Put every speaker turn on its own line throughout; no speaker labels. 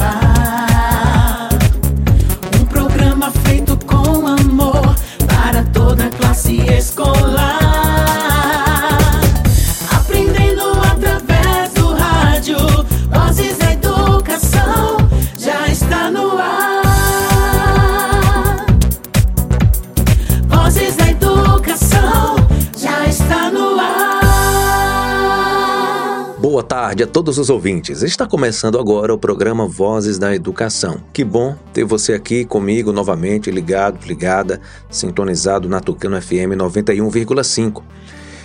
goodbye. Tarde a todos os ouvintes. Está começando agora o programa Vozes da Educação. Que bom ter você aqui comigo novamente, ligado, ligada, sintonizado na Tucano FM 91,5.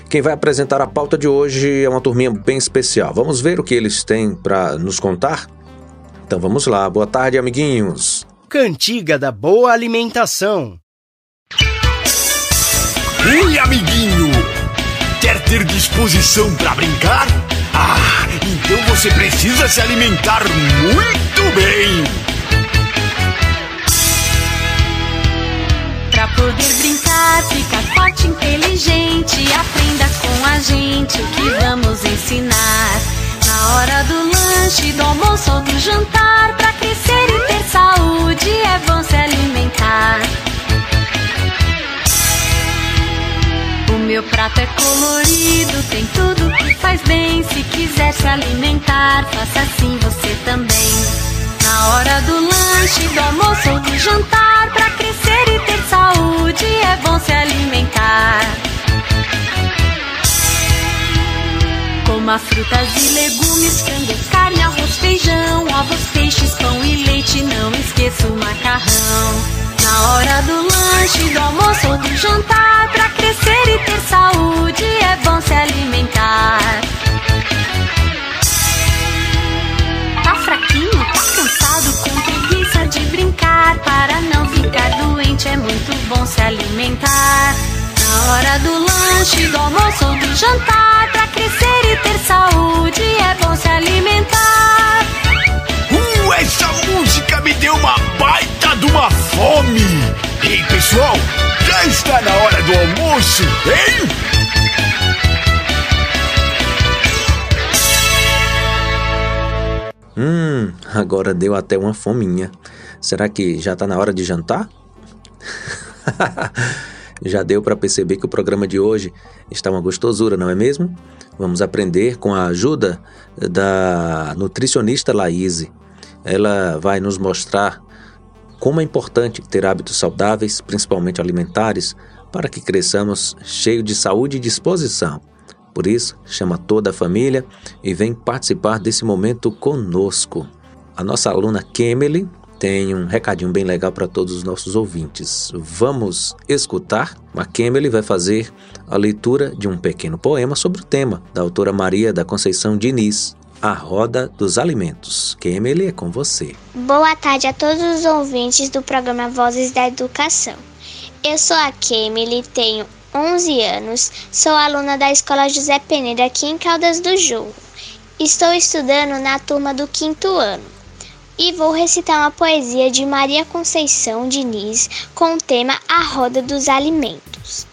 Quem vai apresentar a pauta de hoje é uma turminha bem especial. Vamos ver o que eles têm para nos contar? Então vamos lá. Boa tarde, amiguinhos.
Cantiga da Boa Alimentação.
Oi, amiguinho! Quer ter disposição para brincar? Ah, então você precisa se alimentar muito bem.
Pra poder brincar, ficar forte, inteligente, aprenda com a gente o que vamos ensinar. Na hora do lanche, do almoço ou do jantar, meu prato é colorido, tem tudo que faz bem. Se quiser se alimentar, faça assim você também. Na hora do lanche, do almoço ou do jantar, pra crescer e ter saúde é bom se alimentar. Coma frutas e legumes, frango, carne, arroz, feijão, ovos, peixes, pão e leite, não esqueça o macarrão. Na hora do lanche, do almoço ou do jantar, pra crescer e ter saúde é bom se alimentar. Tá fraquinho, tá cansado, com preguiça de brincar. Para não ficar doente é muito bom se alimentar. Na hora do lanche, do almoço ou do jantar, pra crescer e ter saúde é bom se alimentar.
Uh, essa música me deu uma baita de uma fome! Ei, pessoal, já está na hora do almoço, hein?
Hum, agora deu até uma fominha. Será que já está na hora de jantar? já deu para perceber que o programa de hoje está uma gostosura, não é mesmo? Vamos aprender com a ajuda da nutricionista Laís. Ela vai nos mostrar como é importante ter hábitos saudáveis, principalmente alimentares, para que cresçamos cheio de saúde e disposição. Por isso, chama toda a família e vem participar desse momento conosco. A nossa aluna Kemely tem um recadinho bem legal para todos os nossos ouvintes. Vamos escutar? A Kemely vai fazer a leitura de um pequeno poema sobre o tema da autora Maria da Conceição Diniz, a Roda dos Alimentos. Kemely é com você.
Boa tarde a todos os ouvintes do programa Vozes da Educação. Eu sou a Kemely, tenho 11 anos, sou aluna da Escola José Peneira aqui em Caldas do Jorro. Estou estudando na turma do quinto ano e vou recitar uma poesia de Maria Conceição Diniz com o tema A Roda dos Alimentos.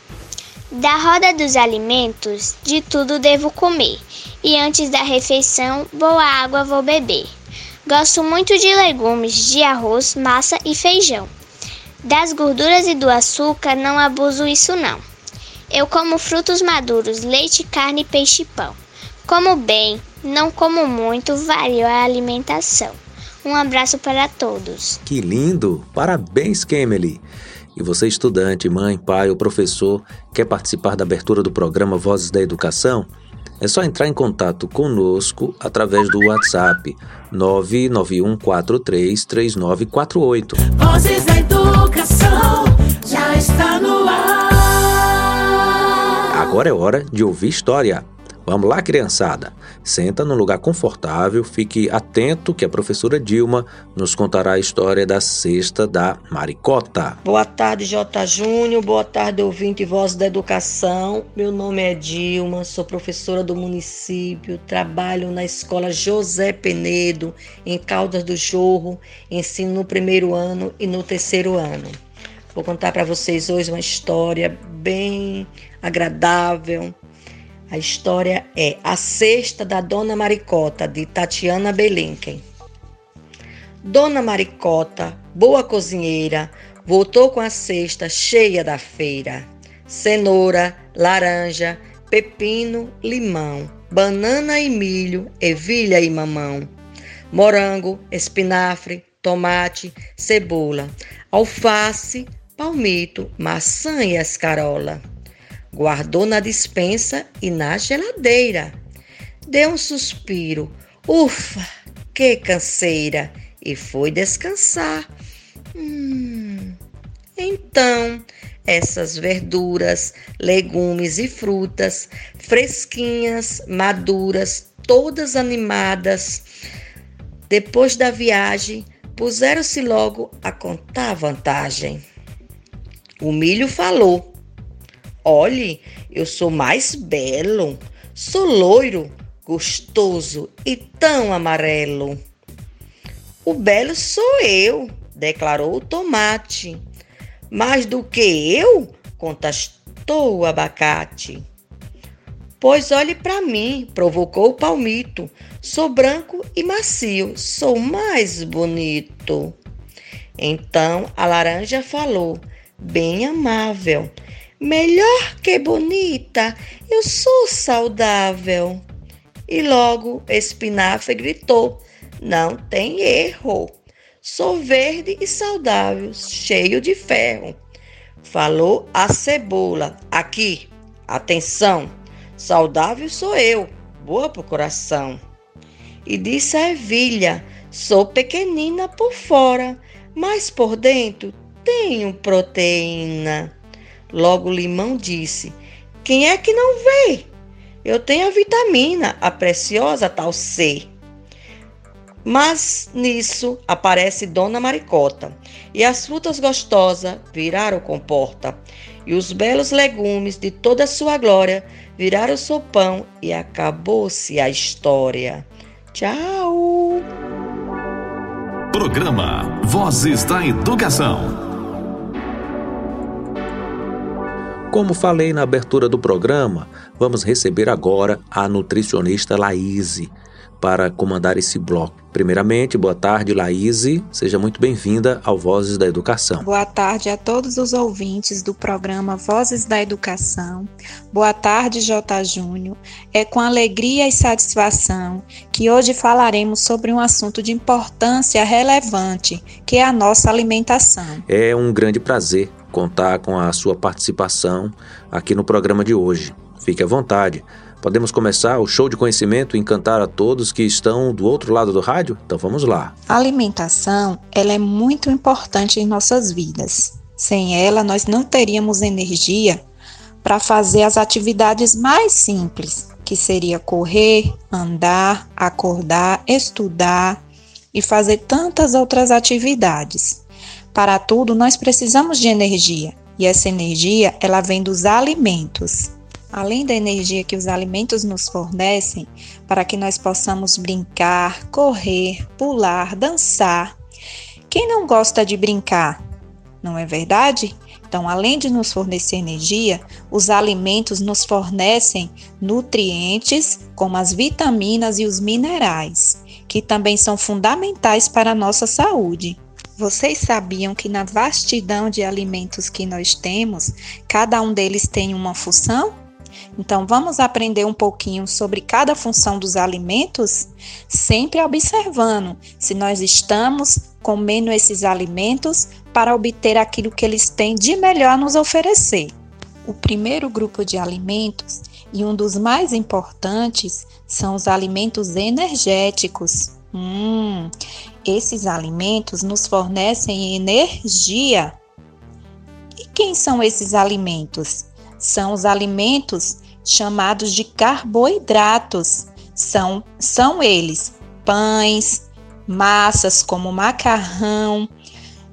Da roda dos alimentos, de tudo devo comer e antes da refeição, boa água vou beber. Gosto muito de legumes, de arroz, massa e feijão. Das gorduras e do açúcar não abuso isso não. Eu como frutos maduros, leite, carne, peixe e pão. Como bem, não como muito, vario a alimentação. Um abraço para todos.
Que lindo! Parabéns, Kemely! E você, estudante, mãe, pai ou professor, quer participar da abertura do programa Vozes da Educação? É só entrar em contato conosco através do WhatsApp 991433948.
Vozes da Educação já está no ar.
Agora é hora de ouvir história. Vamos lá, criançada. Senta num lugar confortável, fique atento que a professora Dilma nos contará a história da cesta da maricota.
Boa tarde, J. Júnior. Boa tarde, ouvinte e voz da educação. Meu nome é Dilma, sou professora do município, trabalho na escola José Penedo, em Caldas do Jorro, ensino no primeiro ano e no terceiro ano. Vou contar para vocês hoje uma história bem agradável a história é A Cesta da Dona Maricota, de Tatiana Belenken. Dona Maricota, boa cozinheira, voltou com a cesta cheia da feira. Cenoura, laranja, pepino, limão, banana e milho, ervilha e mamão, morango, espinafre, tomate, cebola, alface, palmito, maçã e escarola. Guardou na dispensa e na geladeira. Deu um suspiro. Ufa, que canseira! E foi descansar. Hum. Então, essas verduras, legumes e frutas, fresquinhas, maduras, todas animadas, depois da viagem, puseram-se logo a contar vantagem. O milho falou: Olhe, eu sou mais belo, sou loiro, gostoso e tão amarelo. O belo sou eu, declarou o tomate. Mais do que eu, contestou o abacate. Pois olhe para mim, provocou o palmito. Sou branco e macio, sou mais bonito. Então a laranja falou, bem amável. Melhor que bonita, eu sou saudável. E logo espinafre gritou: Não tem erro. Sou verde e saudável, cheio de ferro. Falou a cebola: Aqui, atenção, saudável sou eu, boa pro coração. E disse a ervilha: Sou pequenina por fora, mas por dentro tenho proteína. Logo Limão disse: Quem é que não vê? Eu tenho a vitamina, a preciosa tal C. Mas nisso aparece Dona Maricota, e as frutas gostosas viraram comporta, e os belos legumes de toda a sua glória viraram sopão, e acabou-se a história. Tchau!
Programa Vozes da Educação.
Como falei na abertura do programa, vamos receber agora a nutricionista Laíse para comandar esse bloco. Primeiramente, boa tarde, Laíse. Seja muito bem-vinda ao Vozes da Educação.
Boa tarde a todos os ouvintes do programa Vozes da Educação. Boa tarde, J. Júnior. É com alegria e satisfação que hoje falaremos sobre um assunto de importância relevante, que é a nossa alimentação.
É um grande prazer contar com a sua participação aqui no programa de hoje. Fique à vontade. Podemos começar o show de conhecimento e encantar a todos que estão do outro lado do rádio? Então vamos lá.
A alimentação, ela é muito importante em nossas vidas. Sem ela, nós não teríamos energia para fazer as atividades mais simples, que seria correr, andar, acordar, estudar e fazer tantas outras atividades. Para tudo, nós precisamos de energia, e essa energia, ela vem dos alimentos. Além da energia que os alimentos nos fornecem, para que nós possamos brincar, correr, pular, dançar. Quem não gosta de brincar? Não é verdade? Então, além de nos fornecer energia, os alimentos nos fornecem nutrientes, como as vitaminas e os minerais, que também são fundamentais para a nossa saúde. Vocês sabiam que na vastidão de alimentos que nós temos, cada um deles tem uma função? Então, vamos aprender um pouquinho sobre cada função dos alimentos, sempre observando se nós estamos comendo esses alimentos para obter aquilo que eles têm de melhor nos oferecer. O primeiro grupo de alimentos e um dos mais importantes são os alimentos energéticos. Hum, esses alimentos nos fornecem energia. E quem são esses alimentos? São os alimentos chamados de carboidratos. São, são eles pães, massas como macarrão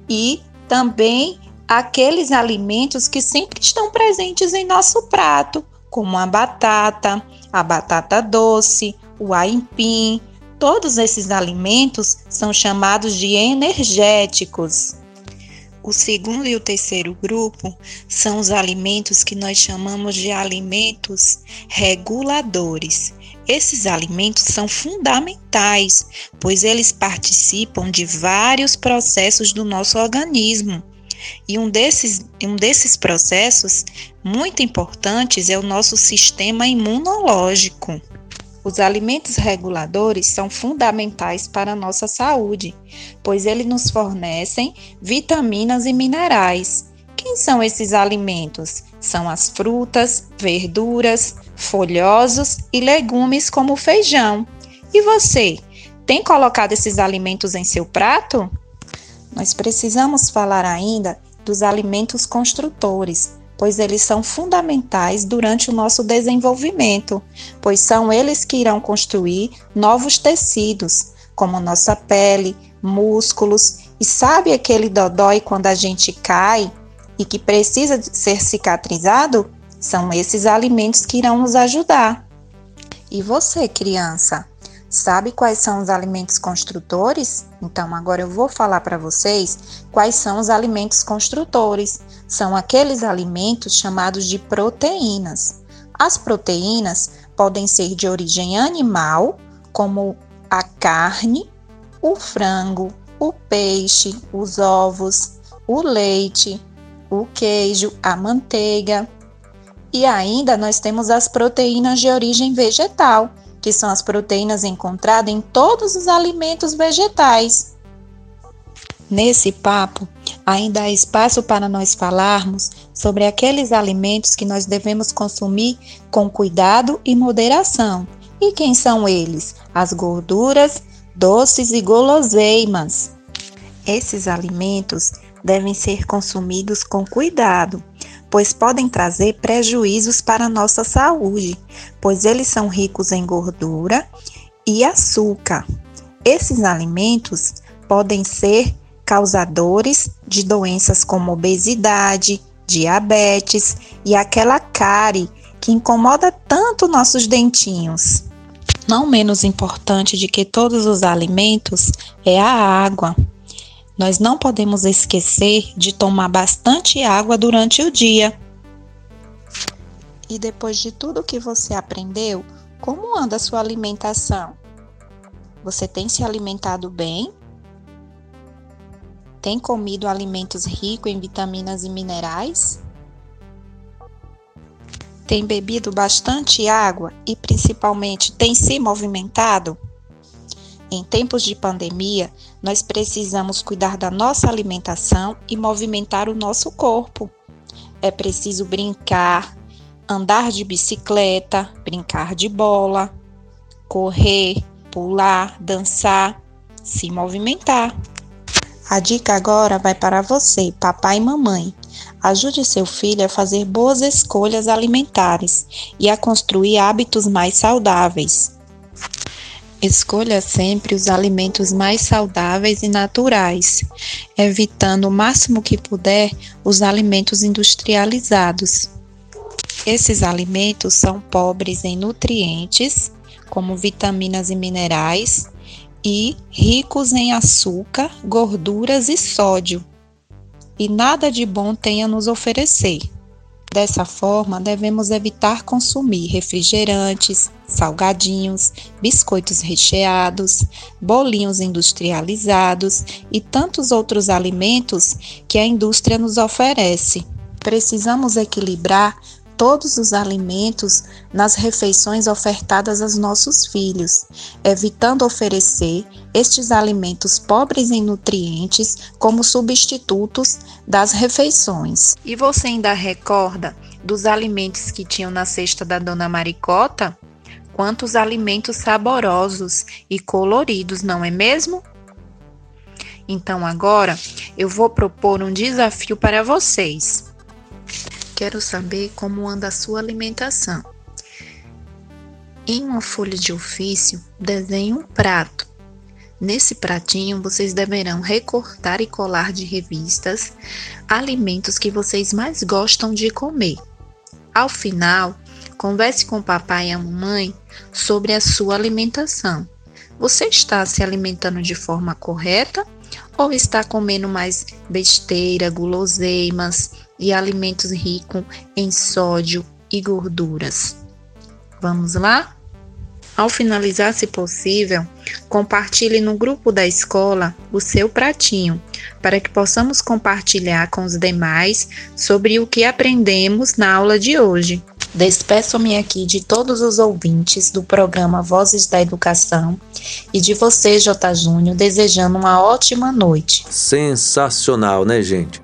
e também aqueles alimentos que sempre estão presentes em nosso prato, como a batata, a batata doce, o aipim, Todos esses alimentos são chamados de energéticos. O segundo e o terceiro grupo são os alimentos que nós chamamos de alimentos reguladores. Esses alimentos são fundamentais, pois eles participam de vários processos do nosso organismo. E um desses, um desses processos muito importantes é o nosso sistema imunológico. Os alimentos reguladores são fundamentais para a nossa saúde, pois eles nos fornecem vitaminas e minerais. Quem são esses alimentos? São as frutas, verduras, folhosos e legumes como o feijão. E você, tem colocado esses alimentos em seu prato? Nós precisamos falar ainda dos alimentos construtores, pois eles são fundamentais durante o nosso desenvolvimento, pois são eles que irão construir novos tecidos, como nossa pele, músculos. E sabe aquele dodói quando a gente cai e que precisa ser cicatrizado? São esses alimentos que irão nos ajudar. E você, criança, sabe quais são os alimentos construtores? Então, agora eu vou falar para vocês quais são os alimentos construtores. São aqueles alimentos chamados de proteínas. As proteínas podem ser de origem animal, como a carne, o frango, o peixe, os ovos, o leite, o queijo, a manteiga, e ainda nós temos as proteínas de origem vegetal, que são as proteínas encontradas em todos os alimentos vegetais. Nesse papo, ainda há espaço para nós falarmos sobre aqueles alimentos que nós devemos consumir com cuidado e moderação. E quem são eles? As gorduras, doces e guloseimas. Esses alimentos devem ser consumidos com cuidado, pois podem trazer prejuízos para a nossa saúde, pois eles são ricos em gordura e açúcar. Esses alimentos podem ser causadores de doenças como obesidade, diabetes e aquela cárie que incomoda tanto nossos dentinhos. Não menos importante de que todos os alimentos é a água. Nós não podemos esquecer de tomar bastante água durante o dia. E depois de tudo que você aprendeu, como anda a sua alimentação? Você tem se alimentado bem? Tem comido alimentos ricos em vitaminas e minerais? Tem bebido bastante água e principalmente tem se movimentado? Em tempos de pandemia, nós precisamos cuidar da nossa alimentação e movimentar o nosso corpo. É preciso brincar, andar de bicicleta, brincar de bola, correr, pular, dançar, se movimentar. A dica agora vai para você, papai e mamãe. Ajude seu filho a fazer boas escolhas alimentares e a construir hábitos mais saudáveis. Escolha sempre os alimentos mais saudáveis e naturais, evitando o máximo que puder os alimentos industrializados. Esses alimentos são pobres em nutrientes, como vitaminas e minerais, e ricos em açúcar, gorduras e sódio, e nada de bom tem a nos oferecer. Dessa forma, devemos evitar consumir refrigerantes, salgadinhos, biscoitos recheados, bolinhos industrializados e tantos outros alimentos que a indústria nos oferece. Precisamos equilibrar todos os alimentos nas refeições ofertadas aos nossos filhos, evitando oferecer estes alimentos pobres em nutrientes como substitutos das refeições. E você ainda recorda dos alimentos que tinham na cesta da dona Maricota? Quantos alimentos saborosos e coloridos, não é mesmo? Então agora eu vou propor um desafio para vocês. Quero saber como anda a sua alimentação. Em uma folha de ofício, desenhe um prato. Nesse pratinho, vocês deverão recortar e colar de revistas alimentos que vocês mais gostam de comer. Ao final, converse com o papai e a mamãe sobre a sua alimentação. Você está se alimentando de forma correta ou está comendo mais besteira, guloseimas, e alimentos ricos em sódio e gorduras. Vamos lá? Ao finalizar, se possível, compartilhe no grupo da escola o seu pratinho, para que possamos compartilhar com os demais sobre o que aprendemos na aula de hoje. Despeço-me aqui de todos os ouvintes do programa Vozes da Educação e de você, J. Júnior, desejando uma ótima noite.
Sensacional, né, gente?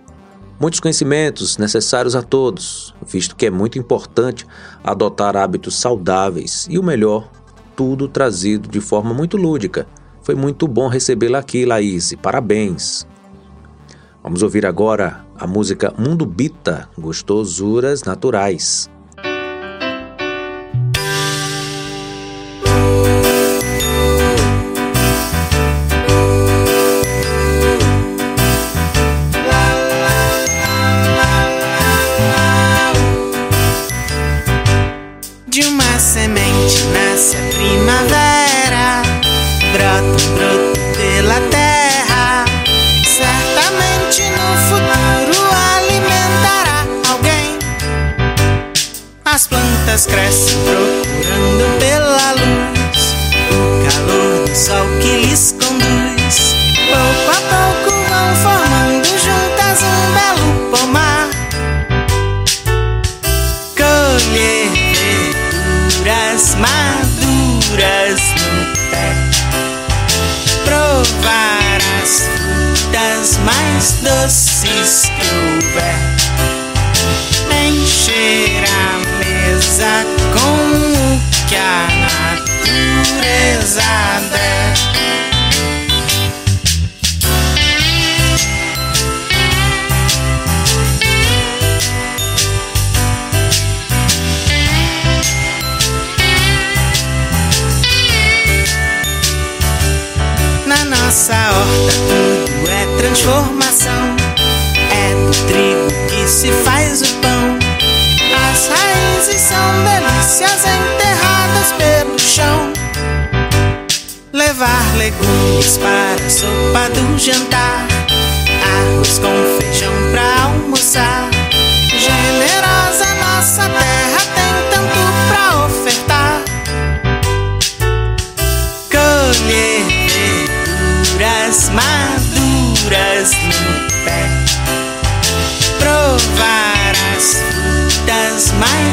Muitos conhecimentos necessários a todos, visto que é muito importante adotar hábitos saudáveis e o melhor, tudo trazido de forma muito lúdica. Foi muito bom recebê-la aqui, Laís. Parabéns. Vamos ouvir agora a música Mundo Bita, Gostosuras Naturais.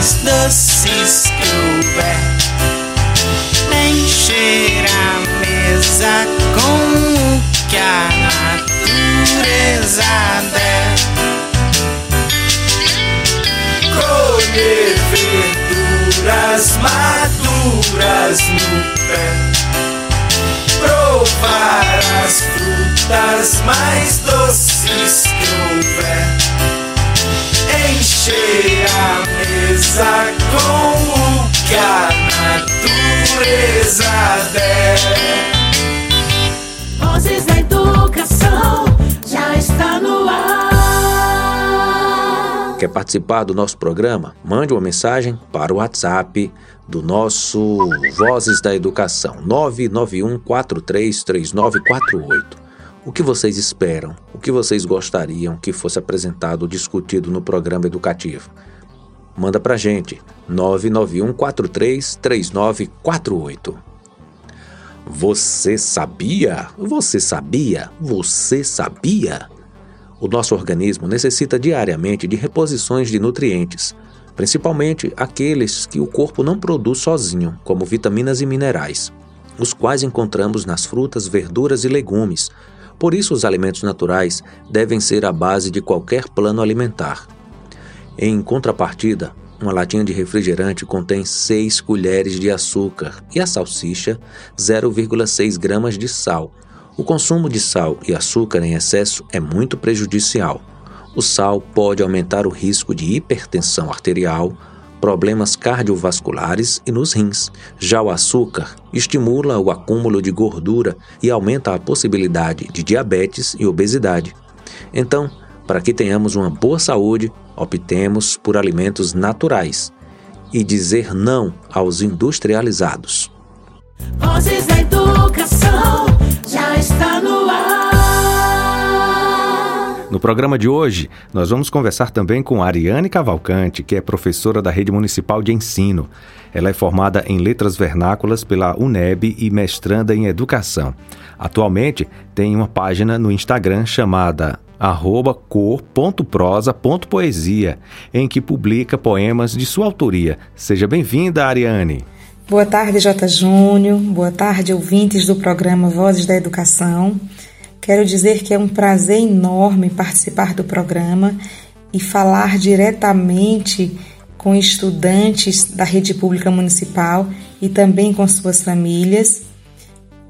Mais doces que houver, encher a mesa com o que a natureza der. Colher verduras maduras no pé, provar as frutas mais doces que houver, encher a com o que a natureza der.
Vozes da Educação já está no ar.
Quer participar do nosso programa? Mande uma mensagem para o WhatsApp do nosso Vozes da Educação 991 433948. O que vocês esperam? O que vocês gostariam que fosse apresentado ou discutido no programa educativo? Manda pra gente 991 433948. Você sabia? Você sabia? Você sabia? O nosso organismo necessita diariamente de reposições de nutrientes, principalmente aqueles que o corpo não produz sozinho, como vitaminas e minerais, os quais encontramos nas frutas, verduras e legumes. Por isso, os alimentos naturais devem ser a base de qualquer plano alimentar. Em contrapartida, uma latinha de refrigerante contém 6 colheres de açúcar e a salsicha 0,6 gramas de sal. O consumo de sal e açúcar em excesso é muito prejudicial. O sal pode aumentar o risco de hipertensão arterial, problemas cardiovasculares e nos rins. Já o açúcar estimula o acúmulo de gordura e aumenta a possibilidade de diabetes e obesidade. Então, para que tenhamos uma boa saúde, optemos por alimentos naturais e dizer não aos industrializados.
Vozes da Educação já está no ar.
No
programa de hoje, nós vamos conversar também com Ariane Cavalcante, que é professora da Rede Municipal de Ensino. Ela é formada em Letras Vernáculas pela UNEB e mestranda em Educação. Atualmente tem uma página no Instagram chamada cor.prosa.poesia, em que publica poemas de sua autoria. Seja bem-vinda, Ariane.
Boa tarde, J. Júnior. Boa tarde, ouvintes do programa Vozes da Educação. Quero dizer que é um prazer enorme participar do programa e falar diretamente com estudantes da rede pública municipal e também com suas famílias.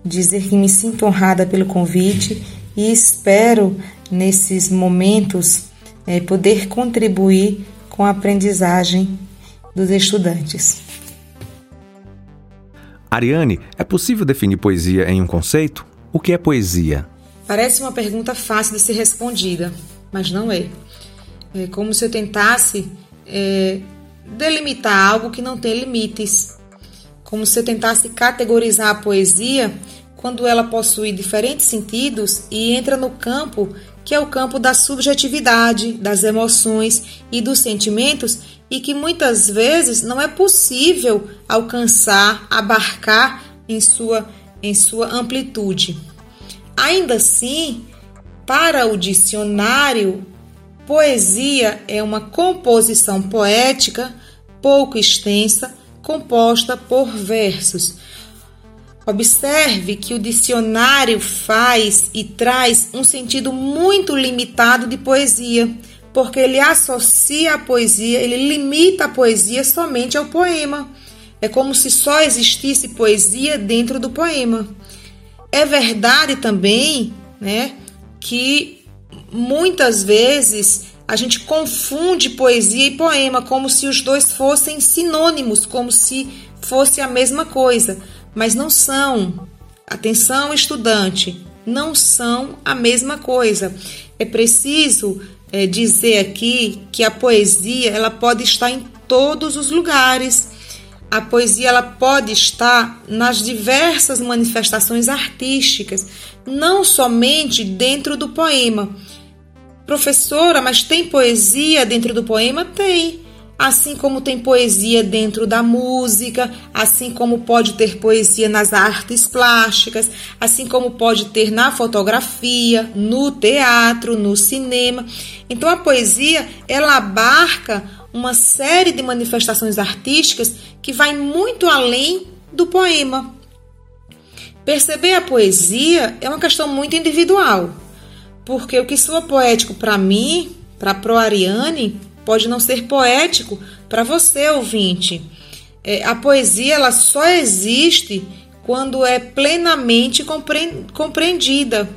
Dizer que me sinto honrada pelo convite e espero, nesses momentos, é, poder contribuir com a aprendizagem dos estudantes.
Ariane, é possível definir poesia em um conceito? O que é poesia?
Parece uma pergunta fácil de ser respondida, mas não é. É como se eu tentasse é, delimitar algo que não tem limites. Como se eu tentasse categorizar a poesia quando ela possui diferentes sentidos e entra no campo que é o campo da subjetividade, das emoções e dos sentimentos e que muitas vezes não é possível alcançar, abarcar em sua, em sua amplitude. Ainda assim, para o dicionário, poesia é uma composição poética pouco extensa, composta por versos. Observe que o dicionário faz e traz um sentido muito limitado de poesia, porque ele associa a poesia, ele limita a poesia somente ao poema. É como se só existisse poesia dentro do poema. É verdade também, né, que muitas vezes a gente confunde poesia e poema como se os dois fossem sinônimos, como se fosse a mesma coisa, mas não são. Atenção, estudante, não são a mesma coisa. É preciso é, dizer aqui que a poesia ela pode estar em todos os lugares a poesia ela pode estar nas diversas manifestações artísticas, não somente dentro do poema. Professora, mas tem poesia dentro do poema? Tem. Assim como tem poesia dentro da música, assim como pode ter poesia nas artes plásticas, assim como pode ter na fotografia, no teatro, no cinema. Então a poesia, ela abarca uma série de manifestações artísticas que vai muito além do poema. Perceber a poesia é uma questão muito individual, porque o que soa poético para mim, para Pro Ariane, pode não ser poético para você, ouvinte. É, a poesia ela só existe quando é plenamente compreendida.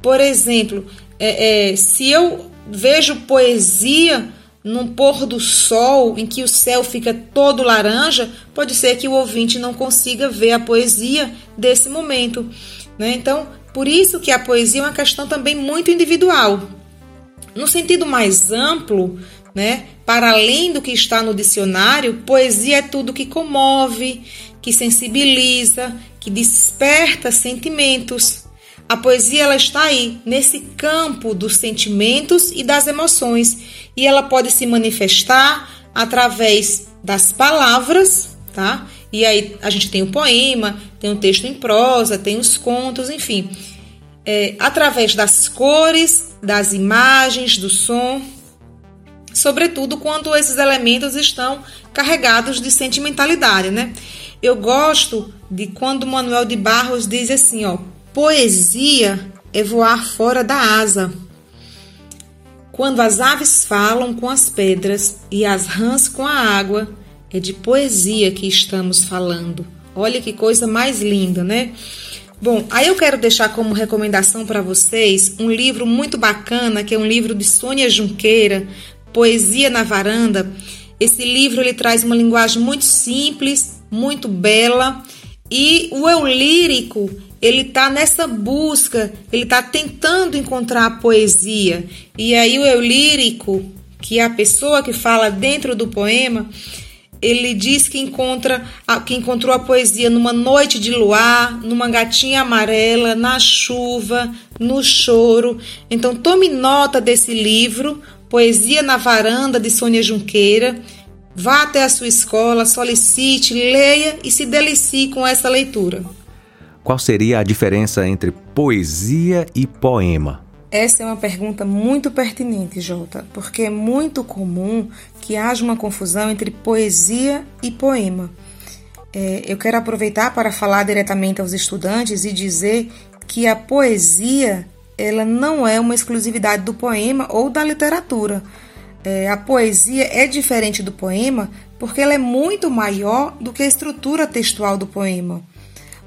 Por exemplo, é, é, se eu vejo poesia num pôr do sol em que o céu fica todo laranja, pode ser que o ouvinte não consiga ver a poesia desse momento. Né? Então, por isso que a poesia é uma questão também muito individual. No sentido mais amplo, né, para além do que está no dicionário, poesia é tudo que comove, que sensibiliza, que desperta sentimentos. A poesia ela está aí, nesse campo dos sentimentos e das emoções, e ela pode se manifestar através das palavras, tá? E aí a gente tem o poema, tem o texto em prosa, tem os contos, enfim. É, através das cores, das imagens, do som, sobretudo quando esses elementos estão carregados de sentimentalidade, né? Eu gosto de quando Manuel de Barros diz assim, ó, Poesia é voar fora da asa. Quando as aves falam com as pedras e as rãs com a água, é de poesia que estamos falando. Olha que coisa mais linda, né? Bom, aí eu quero deixar como recomendação para vocês um livro muito bacana, que é um livro de Sônia Junqueira, Poesia na Varanda. Esse livro ele traz uma linguagem muito simples, muito bela, e o eu lírico ele está nessa busca, ele está tentando encontrar a poesia. E aí o eu lírico, que é a pessoa que fala dentro do poema, ele diz que encontra que encontrou a poesia numa noite de luar, numa gatinha amarela, na chuva, no choro. Então tome nota desse livro, Poesia na Varanda de Sônia Junqueira. Vá até a sua escola, solicite, leia e se delicie com essa leitura.
Qual seria a diferença entre poesia e poema?
Essa é uma pergunta muito pertinente, Jota, porque é muito comum que haja uma confusão entre poesia e poema. É, eu quero aproveitar para falar diretamente aos estudantes e dizer que a poesia ela não é uma exclusividade do poema ou da literatura. É, a poesia é diferente do poema porque ela é muito maior do que a estrutura textual do poema.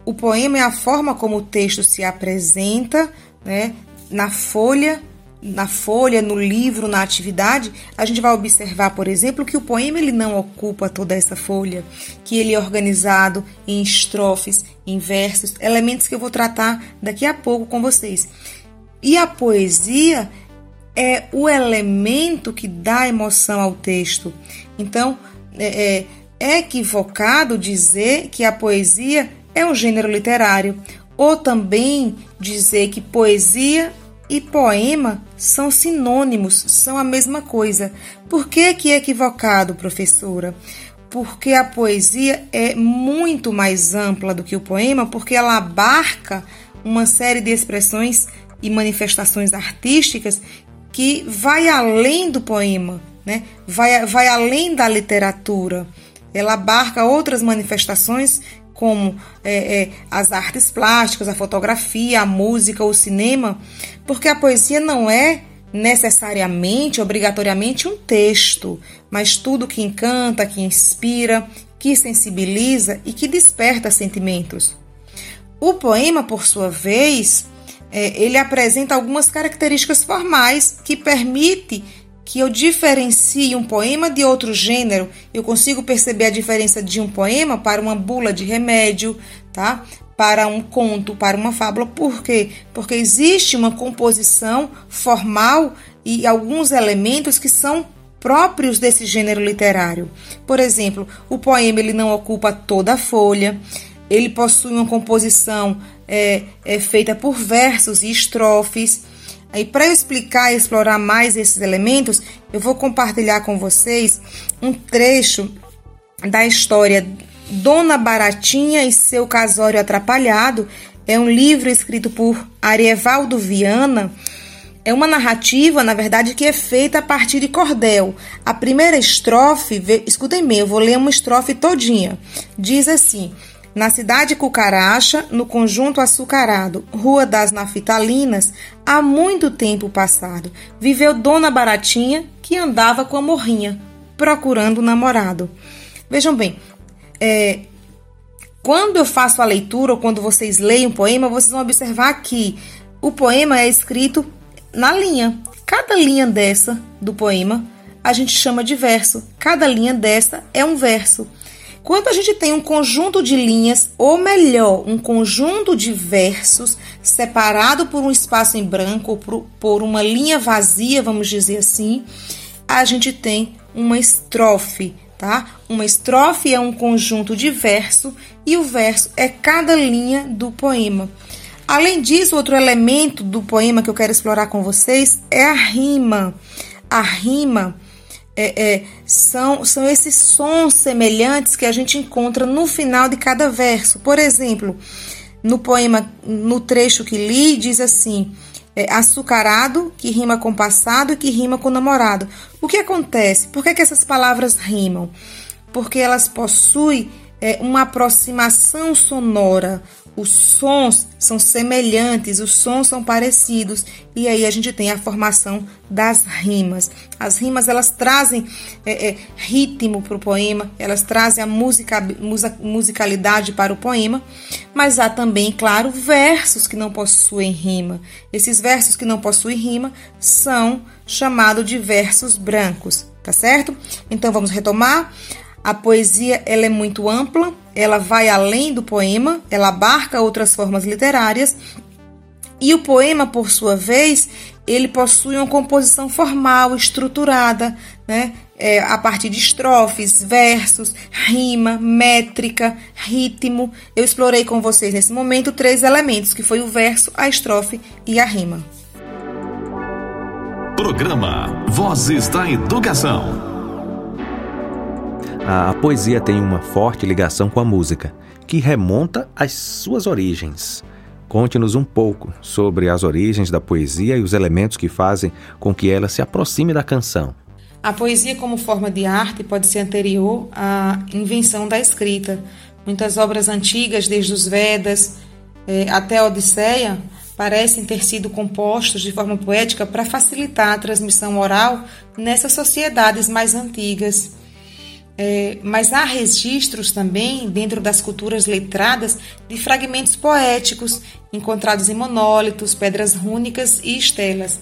O poema é a forma como o texto se apresenta, né, na folha, na folha, no livro, na atividade, a gente vai observar, por exemplo, que o poema ele não ocupa toda essa folha, que ele é organizado em estrofes, em versos, elementos que eu vou tratar daqui a pouco com vocês. E a poesia é o elemento que dá emoção ao texto. Então, é, é, é equivocado dizer que a poesia é um gênero literário, ou também dizer que poesia e poema são sinônimos, são a mesma coisa. Por que, que é equivocado, professora? Porque a poesia é muito mais ampla do que o poema, porque ela abarca uma série de expressões e manifestações artísticas que vai além do poema, né? vai, vai além da literatura. Ela abarca outras manifestações como é, é, as artes plásticas, a fotografia, a música, o cinema, porque a poesia não é necessariamente, obrigatoriamente um texto, mas tudo que encanta, que inspira, que sensibiliza e que desperta sentimentos. O poema, por sua vez, é, ele apresenta algumas características formais que permite que eu diferencie um poema de outro gênero, eu consigo perceber a diferença de um poema para uma bula de remédio, tá? Para um conto, para uma fábula. Por quê? Porque existe uma composição formal e alguns elementos que são próprios desse gênero literário. Por exemplo, o poema ele não ocupa toda a folha, ele possui uma composição é, é feita por versos e estrofes. Aí, para explicar e explorar mais esses elementos, eu vou compartilhar com vocês um trecho da história Dona Baratinha e seu casório atrapalhado. É um livro escrito por Arievaldo Viana. É uma narrativa, na verdade, que é feita a partir de cordel. A primeira estrofe, escutem bem, eu vou ler uma estrofe todinha. Diz assim: na cidade Cucaracha, no conjunto açucarado, Rua das Naftalinas, há muito tempo passado, viveu Dona Baratinha, que andava com a morrinha, procurando um namorado. Vejam bem, é, quando eu faço a leitura ou quando vocês leem um poema, vocês vão observar que o poema é escrito na linha. Cada linha dessa do poema a gente chama de verso. Cada linha dessa é um verso. Quando a gente tem um conjunto de linhas, ou melhor, um conjunto de versos separado por um espaço em branco por, por uma linha vazia, vamos dizer assim, a gente tem uma estrofe, tá? Uma estrofe é um conjunto de verso e o verso é cada linha do poema. Além disso, outro elemento do poema que eu quero explorar com vocês é a rima. A rima é, é, são, são esses sons semelhantes que a gente encontra no final de cada verso. Por exemplo, no poema, no trecho que li, diz assim: é, açucarado, que rima com passado e que rima com namorado. O que acontece? Por que, que essas palavras rimam? Porque elas possuem é, uma aproximação sonora, os sons são semelhantes, os sons são parecidos e aí a gente tem a formação das rimas. As rimas elas trazem é, é, ritmo para o poema, elas trazem a musica, musicalidade para o poema, mas há também, claro, versos que não possuem rima. Esses versos que não possuem rima são chamados de versos brancos, tá certo? Então vamos retomar. A poesia ela é muito ampla, ela vai além do poema, ela abarca outras formas literárias. E o poema, por sua vez, ele possui uma composição formal, estruturada, né? É, a partir de estrofes, versos, rima, métrica, ritmo. Eu explorei com vocês nesse momento três elementos, que foi o verso, a estrofe e a rima.
Programa Vozes da Educação.
A, a poesia tem uma forte ligação com a música, que remonta às suas origens. Conte-nos um pouco sobre as origens da poesia e os elementos que fazem com que ela se aproxime da canção.
A poesia, como forma de arte, pode ser anterior à invenção da escrita. Muitas obras antigas, desde os Vedas eh, até a Odisseia, parecem ter sido compostos de forma poética para facilitar a transmissão oral nessas sociedades mais antigas. É, mas há registros também, dentro das culturas letradas, de fragmentos poéticos encontrados em monólitos, pedras rúnicas e estelas.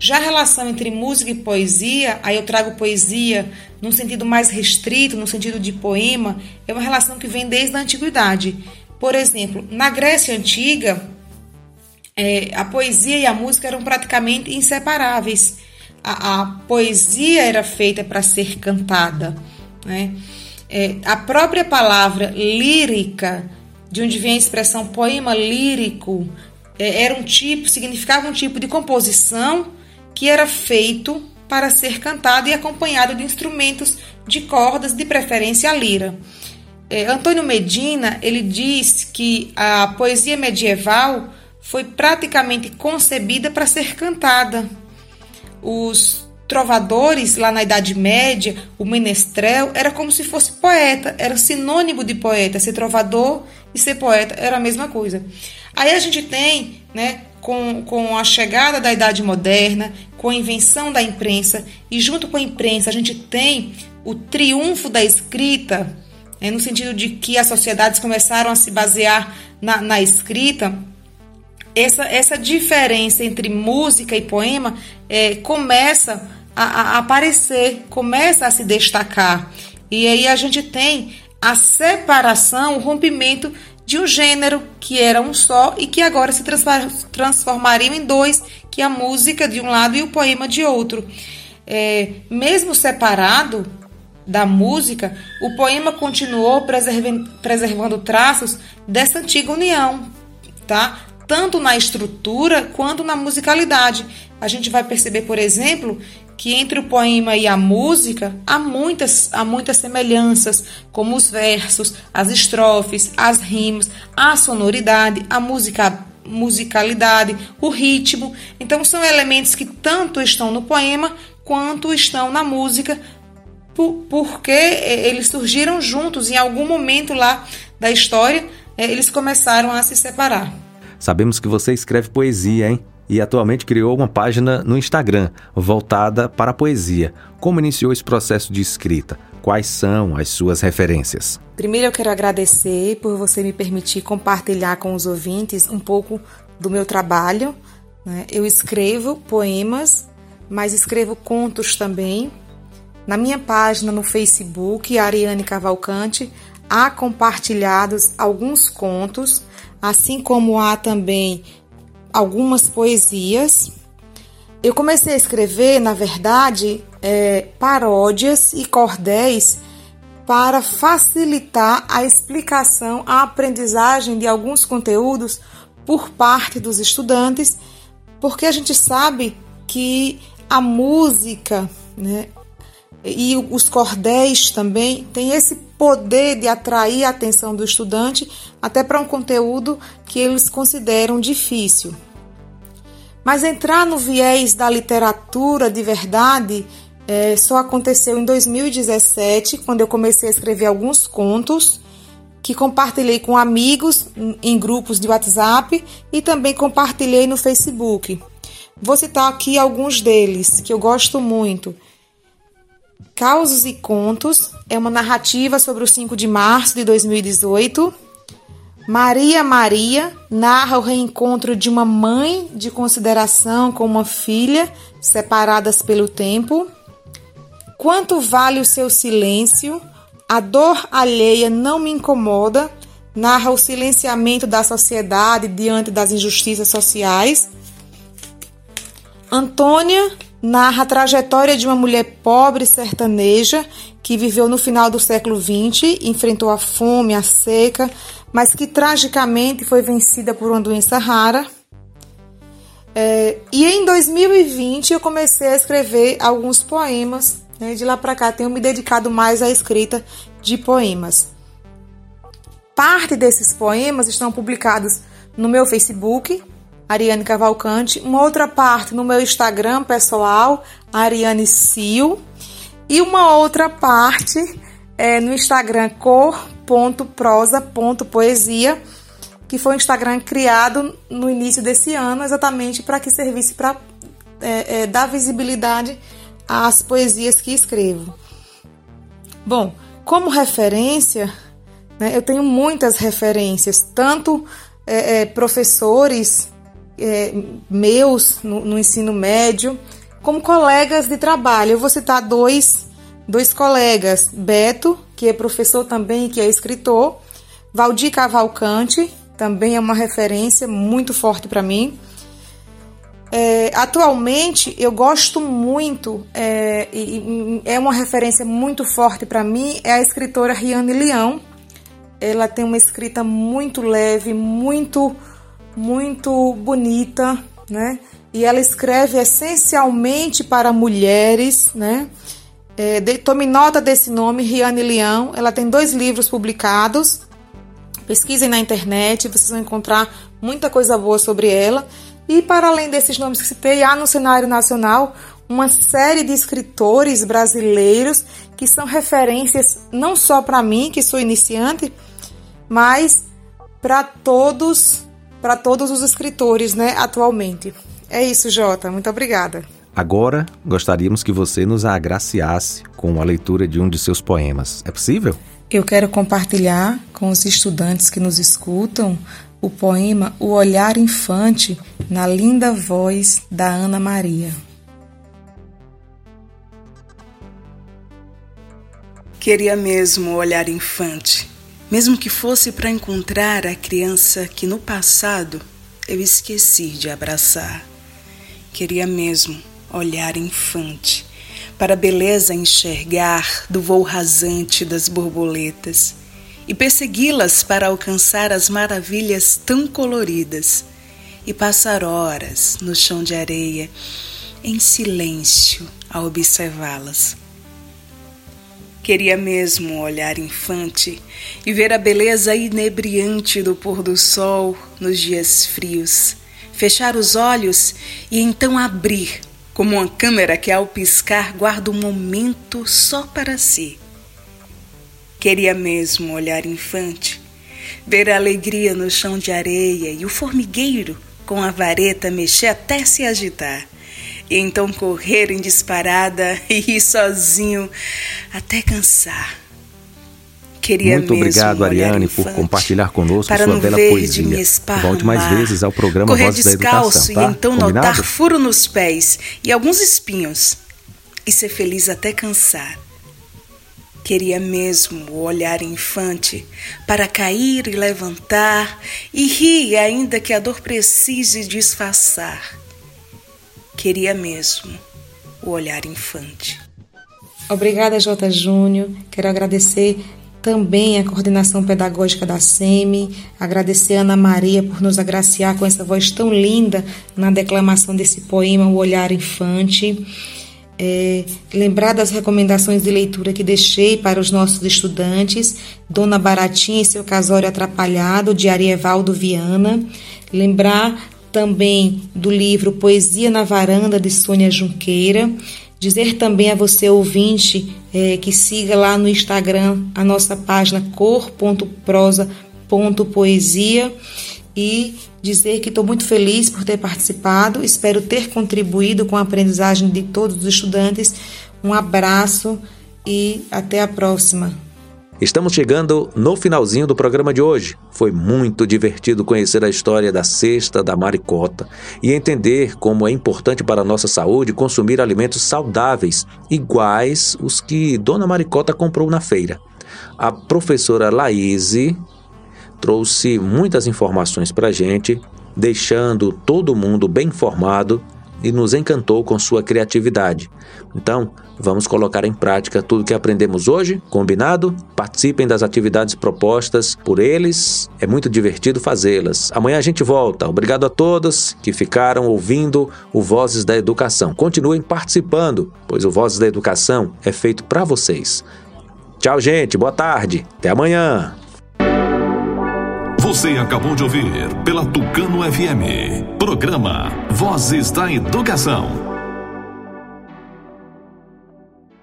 Já a relação entre música e poesia, aí eu trago poesia num sentido mais restrito, no sentido de poema, é uma relação que vem desde a antiguidade. Por exemplo, na Grécia Antiga, é, a poesia e a música eram praticamente inseparáveis. A, a poesia era feita para ser cantada né? É, a própria palavra lírica, de onde vem a expressão poema lírico, é, era um tipo, significava um tipo de composição que era feito para ser cantado e acompanhado de instrumentos de cordas, de preferência a lira. É, Antônio Medina ele diz que a poesia medieval foi praticamente concebida para ser cantada. Os trovadores lá na Idade Média, o menestrel era como se fosse poeta, era sinônimo de poeta. Ser trovador e ser poeta era a mesma coisa. Aí a gente tem, né, com, com a chegada da Idade Moderna, com a invenção da imprensa, e junto com a imprensa a gente tem o triunfo da escrita, né, no sentido de que as sociedades começaram a se basear na, na escrita essa, essa diferença entre música e poema é, começa a, a aparecer, começa a se destacar. E aí a gente tem a separação, o rompimento de um gênero que era um só e que agora se transformariam em dois, que é a música de um lado e o poema de outro. É, mesmo separado da música, o poema continuou preservando, preservando traços dessa antiga união, tá? Tanto na estrutura quanto na musicalidade. A gente vai perceber, por exemplo, que entre o poema e a música há muitas, há muitas semelhanças, como os versos, as estrofes, as rimas, a sonoridade, a musica, musicalidade, o ritmo. Então, são elementos que tanto estão no poema quanto estão na música, porque eles surgiram juntos em algum momento lá da história, eh, eles começaram a se separar.
Sabemos que você escreve poesia, hein? E atualmente criou uma página no Instagram voltada para a poesia. Como iniciou esse processo de escrita? Quais são as suas referências?
Primeiro eu quero agradecer por você me permitir compartilhar com os ouvintes um pouco do meu trabalho. Né? Eu escrevo poemas, mas escrevo contos também. Na minha página no Facebook, Ariane Cavalcante, há compartilhados alguns contos, assim como há também algumas poesias. Eu comecei a escrever, na verdade, é, paródias e cordéis para facilitar a explicação, a aprendizagem de alguns conteúdos por parte dos estudantes, porque a gente sabe que a música né, e os cordéis também têm esse poder de atrair a atenção do estudante até para um conteúdo que eles consideram difícil. Mas entrar no viés da literatura de verdade é, só aconteceu em 2017, quando eu comecei a escrever alguns contos que compartilhei com amigos em grupos de WhatsApp e também compartilhei no Facebook. Vou citar aqui alguns deles que eu gosto muito. Causos e Contos é uma narrativa sobre o 5 de março de 2018. Maria Maria narra o reencontro de uma mãe de consideração com uma filha separadas pelo tempo. Quanto vale o seu silêncio? A dor alheia não me incomoda. narra o silenciamento da sociedade diante das injustiças sociais. Antônia narra a trajetória de uma mulher pobre sertaneja que viveu no final do século XX, enfrentou a fome, a seca, mas que tragicamente foi vencida por uma doença rara. É, e em 2020 eu comecei a escrever alguns poemas. Né? De lá para cá tenho me dedicado mais à escrita de poemas. Parte desses poemas estão publicados no meu Facebook, Ariane Cavalcante, uma outra parte no meu Instagram pessoal, Ariane Sil, e uma outra parte é no Instagram cor.prosa.poesia, que foi um Instagram criado no início desse ano, exatamente para que servisse para é, é, dar visibilidade às poesias que escrevo. Bom, como referência, né, eu tenho muitas referências, tanto é, é professores é, meus no, no, ensino médio, como colegas de trabalho. Eu vou citar dois, dois colegas: Beto, que é professor também, que é escritor, Valdir Cavalcante, também é uma referência muito forte para mim. É, atualmente eu gosto muito é, é uma referência muito forte para mim é a escritora Riane Leão. Ela tem uma escrita muito leve, muito muito bonita, né? E ela escreve essencialmente para mulheres, né? É, de, tome nota desse nome, Riane Leão. Ela tem dois livros publicados. Pesquisem na internet, vocês vão encontrar muita coisa boa sobre ela. E para além desses nomes que citei, há no cenário nacional uma série de escritores brasileiros que são referências não só para mim, que sou iniciante, mas para todos para todos os escritores, né, atualmente. É isso, Jota. Muito obrigada.
Agora, gostaríamos que você nos agraciasse com a leitura de um de seus poemas. É possível?
Eu quero compartilhar com os estudantes que nos escutam o poema O Olhar Infante, na linda voz da Ana Maria.
Queria mesmo olhar infante mesmo que fosse para encontrar a criança que no passado eu esqueci de abraçar. Queria mesmo olhar infante, para a beleza enxergar do voo rasante das borboletas e persegui-las para alcançar as maravilhas tão coloridas e passar horas no chão de areia em silêncio a observá-las. Queria mesmo olhar infante e ver a beleza inebriante do pôr do sol nos dias frios, fechar os olhos e então abrir, como uma câmera que ao piscar guarda um momento só para si. Queria mesmo olhar infante, ver a alegria no chão de areia e o formigueiro com a vareta mexer até se agitar e então correr em disparada e ir sozinho até cansar.
Queria Muito obrigado, Ariane, por compartilhar conosco sua bela poesia. Volte mais vezes ao programa
Correr
Vozes da Educação,
tá? e então Combinado? notar furo nos pés e alguns espinhos e ser feliz até cansar. Queria mesmo o olhar infante para cair e levantar e rir ainda que a dor precise disfarçar queria mesmo o olhar infante.
Obrigada, J. Júnior. Quero agradecer também a coordenação pedagógica da SEMI, agradecer a Ana Maria por nos agraciar com essa voz tão linda na declamação desse poema, O Olhar Infante. É, lembrar das recomendações de leitura que deixei para os nossos estudantes, Dona Baratinha e seu casório atrapalhado, de Arievaldo Viana. Lembrar também do livro Poesia na Varanda, de Sônia Junqueira. Dizer também a você, ouvinte, é, que siga lá no Instagram a nossa página cor.prosa.poesia e dizer que estou muito feliz por ter participado, espero ter contribuído com a aprendizagem de todos os estudantes. Um abraço e até a próxima.
Estamos chegando no finalzinho do programa de hoje. Foi muito divertido conhecer a história da cesta da maricota e entender como é importante para a nossa saúde consumir alimentos saudáveis, iguais os que Dona Maricota comprou na feira. A professora Laíse trouxe muitas informações para a gente, deixando todo mundo bem informado e nos encantou com sua criatividade. Então, vamos colocar em prática tudo que aprendemos hoje, combinado? Participem das atividades propostas por eles, é muito divertido fazê-las. Amanhã a gente volta. Obrigado a todos que ficaram ouvindo o Vozes da Educação. Continuem participando, pois o Vozes da Educação é feito para vocês. Tchau, gente. Boa tarde. Até amanhã.
Você acabou de ouvir pela Tucano FM. Programa Vozes da Educação.